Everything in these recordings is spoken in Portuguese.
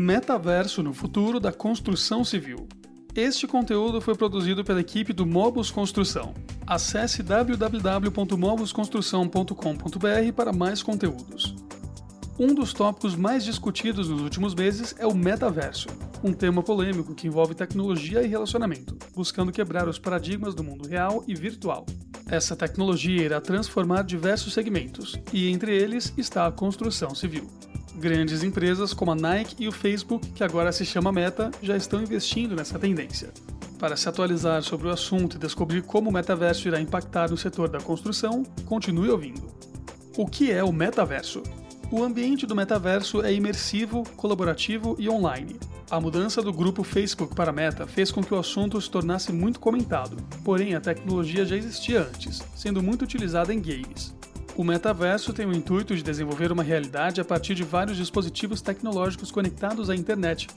Metaverso no futuro da construção civil. Este conteúdo foi produzido pela equipe do Mobus Construção. Acesse www.mobusconstrução.com.br para mais conteúdos. Um dos tópicos mais discutidos nos últimos meses é o metaverso, um tema polêmico que envolve tecnologia e relacionamento, buscando quebrar os paradigmas do mundo real e virtual. Essa tecnologia irá transformar diversos segmentos, e entre eles está a construção civil. Grandes empresas como a Nike e o Facebook, que agora se chama Meta, já estão investindo nessa tendência. Para se atualizar sobre o assunto e descobrir como o metaverso irá impactar no setor da construção, continue ouvindo. O que é o metaverso? O ambiente do metaverso é imersivo, colaborativo e online. A mudança do grupo Facebook para Meta fez com que o assunto se tornasse muito comentado, porém a tecnologia já existia antes, sendo muito utilizada em games. O metaverso tem o intuito de desenvolver uma realidade a partir de vários dispositivos tecnológicos conectados à internet.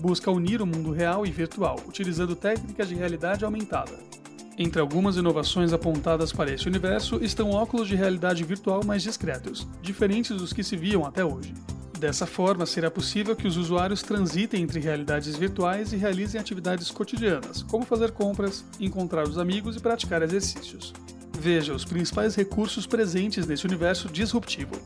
Busca unir o mundo real e virtual, utilizando técnicas de realidade aumentada. Entre algumas inovações apontadas para esse universo estão óculos de realidade virtual mais discretos, diferentes dos que se viam até hoje. Dessa forma, será possível que os usuários transitem entre realidades virtuais e realizem atividades cotidianas, como fazer compras, encontrar os amigos e praticar exercícios. Veja os principais recursos presentes nesse universo disruptivo.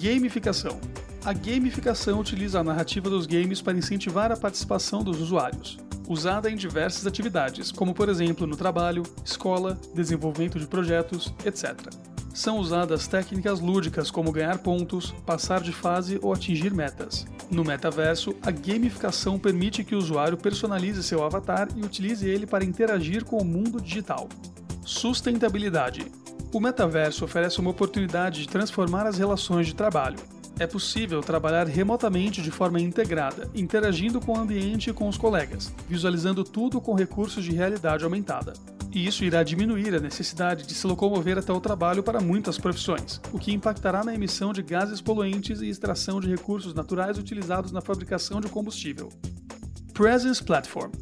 Gamificação. A gamificação utiliza a narrativa dos games para incentivar a participação dos usuários usada em diversas atividades, como por exemplo no trabalho, escola, desenvolvimento de projetos, etc. São usadas técnicas lúdicas como ganhar pontos, passar de fase ou atingir metas. No metaverso, a gamificação permite que o usuário personalize seu avatar e utilize ele para interagir com o mundo digital. Sustentabilidade. O metaverso oferece uma oportunidade de transformar as relações de trabalho, é possível trabalhar remotamente de forma integrada, interagindo com o ambiente e com os colegas, visualizando tudo com recursos de realidade aumentada. E isso irá diminuir a necessidade de se locomover até o trabalho para muitas profissões, o que impactará na emissão de gases poluentes e extração de recursos naturais utilizados na fabricação de combustível. Presence Platform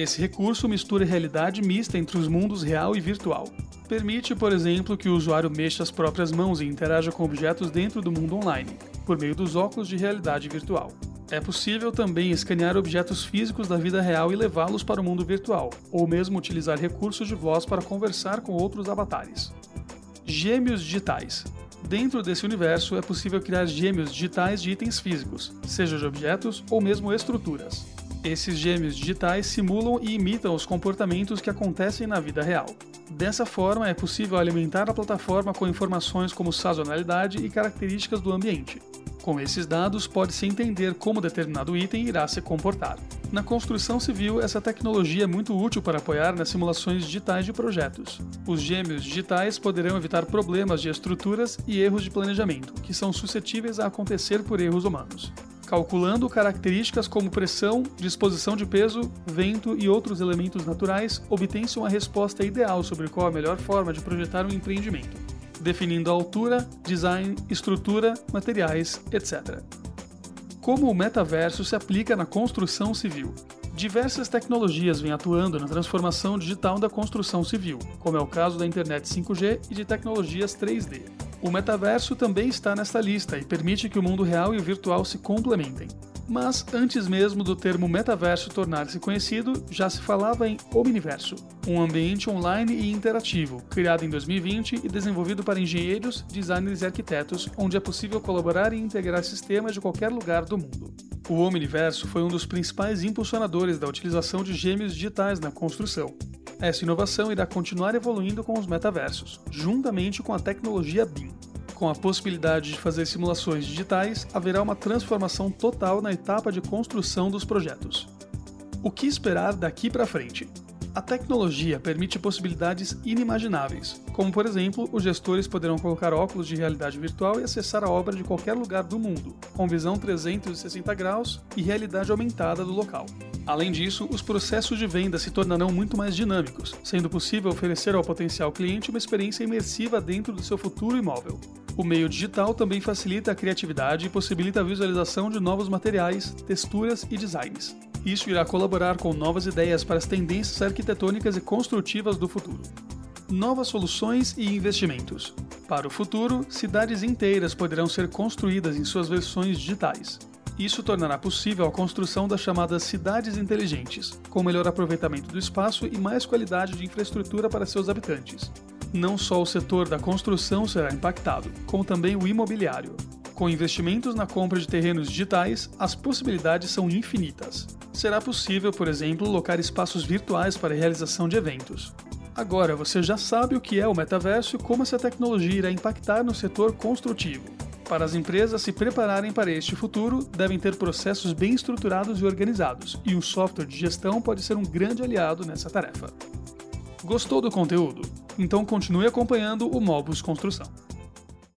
esse recurso mistura realidade mista entre os mundos real e virtual. Permite, por exemplo, que o usuário mexa as próprias mãos e interaja com objetos dentro do mundo online, por meio dos óculos de realidade virtual. É possível também escanear objetos físicos da vida real e levá-los para o mundo virtual, ou mesmo utilizar recursos de voz para conversar com outros avatares. Gêmeos digitais. Dentro desse universo é possível criar gêmeos digitais de itens físicos, seja de objetos ou mesmo estruturas. Esses gêmeos digitais simulam e imitam os comportamentos que acontecem na vida real. Dessa forma, é possível alimentar a plataforma com informações como sazonalidade e características do ambiente. Com esses dados, pode-se entender como determinado item irá se comportar. Na construção civil, essa tecnologia é muito útil para apoiar nas simulações digitais de projetos. Os gêmeos digitais poderão evitar problemas de estruturas e erros de planejamento, que são suscetíveis a acontecer por erros humanos calculando características como pressão, disposição de peso, vento e outros elementos naturais, obtém-se uma resposta ideal sobre qual a melhor forma de projetar um empreendimento, definindo a altura, design, estrutura, materiais, etc. Como o metaverso se aplica na construção civil? Diversas tecnologias vêm atuando na transformação digital da construção civil, como é o caso da internet 5G e de tecnologias 3D. O metaverso também está nesta lista e permite que o mundo real e o virtual se complementem. Mas antes mesmo do termo metaverso tornar-se conhecido, já se falava em Omniverso, um ambiente online e interativo, criado em 2020 e desenvolvido para engenheiros, designers e arquitetos, onde é possível colaborar e integrar sistemas de qualquer lugar do mundo. O Omniverso foi um dos principais impulsionadores da utilização de gêmeos digitais na construção, essa inovação irá continuar evoluindo com os metaversos, juntamente com a tecnologia BIM. Com a possibilidade de fazer simulações digitais, haverá uma transformação total na etapa de construção dos projetos. O que esperar daqui para frente? A tecnologia permite possibilidades inimagináveis, como por exemplo, os gestores poderão colocar óculos de realidade virtual e acessar a obra de qualquer lugar do mundo, com visão 360 graus e realidade aumentada do local. Além disso, os processos de venda se tornarão muito mais dinâmicos, sendo possível oferecer ao potencial cliente uma experiência imersiva dentro do seu futuro imóvel. O meio digital também facilita a criatividade e possibilita a visualização de novos materiais, texturas e designs. Isso irá colaborar com novas ideias para as tendências arquitetônicas e construtivas do futuro. Novas soluções e investimentos. Para o futuro, cidades inteiras poderão ser construídas em suas versões digitais. Isso tornará possível a construção das chamadas cidades inteligentes, com melhor aproveitamento do espaço e mais qualidade de infraestrutura para seus habitantes. Não só o setor da construção será impactado, como também o imobiliário. Com investimentos na compra de terrenos digitais, as possibilidades são infinitas. Será possível, por exemplo, locar espaços virtuais para a realização de eventos. Agora você já sabe o que é o metaverso e como essa tecnologia irá impactar no setor construtivo. Para as empresas se prepararem para este futuro, devem ter processos bem estruturados e organizados, e um software de gestão pode ser um grande aliado nessa tarefa. Gostou do conteúdo? Então continue acompanhando o Mobus Construção.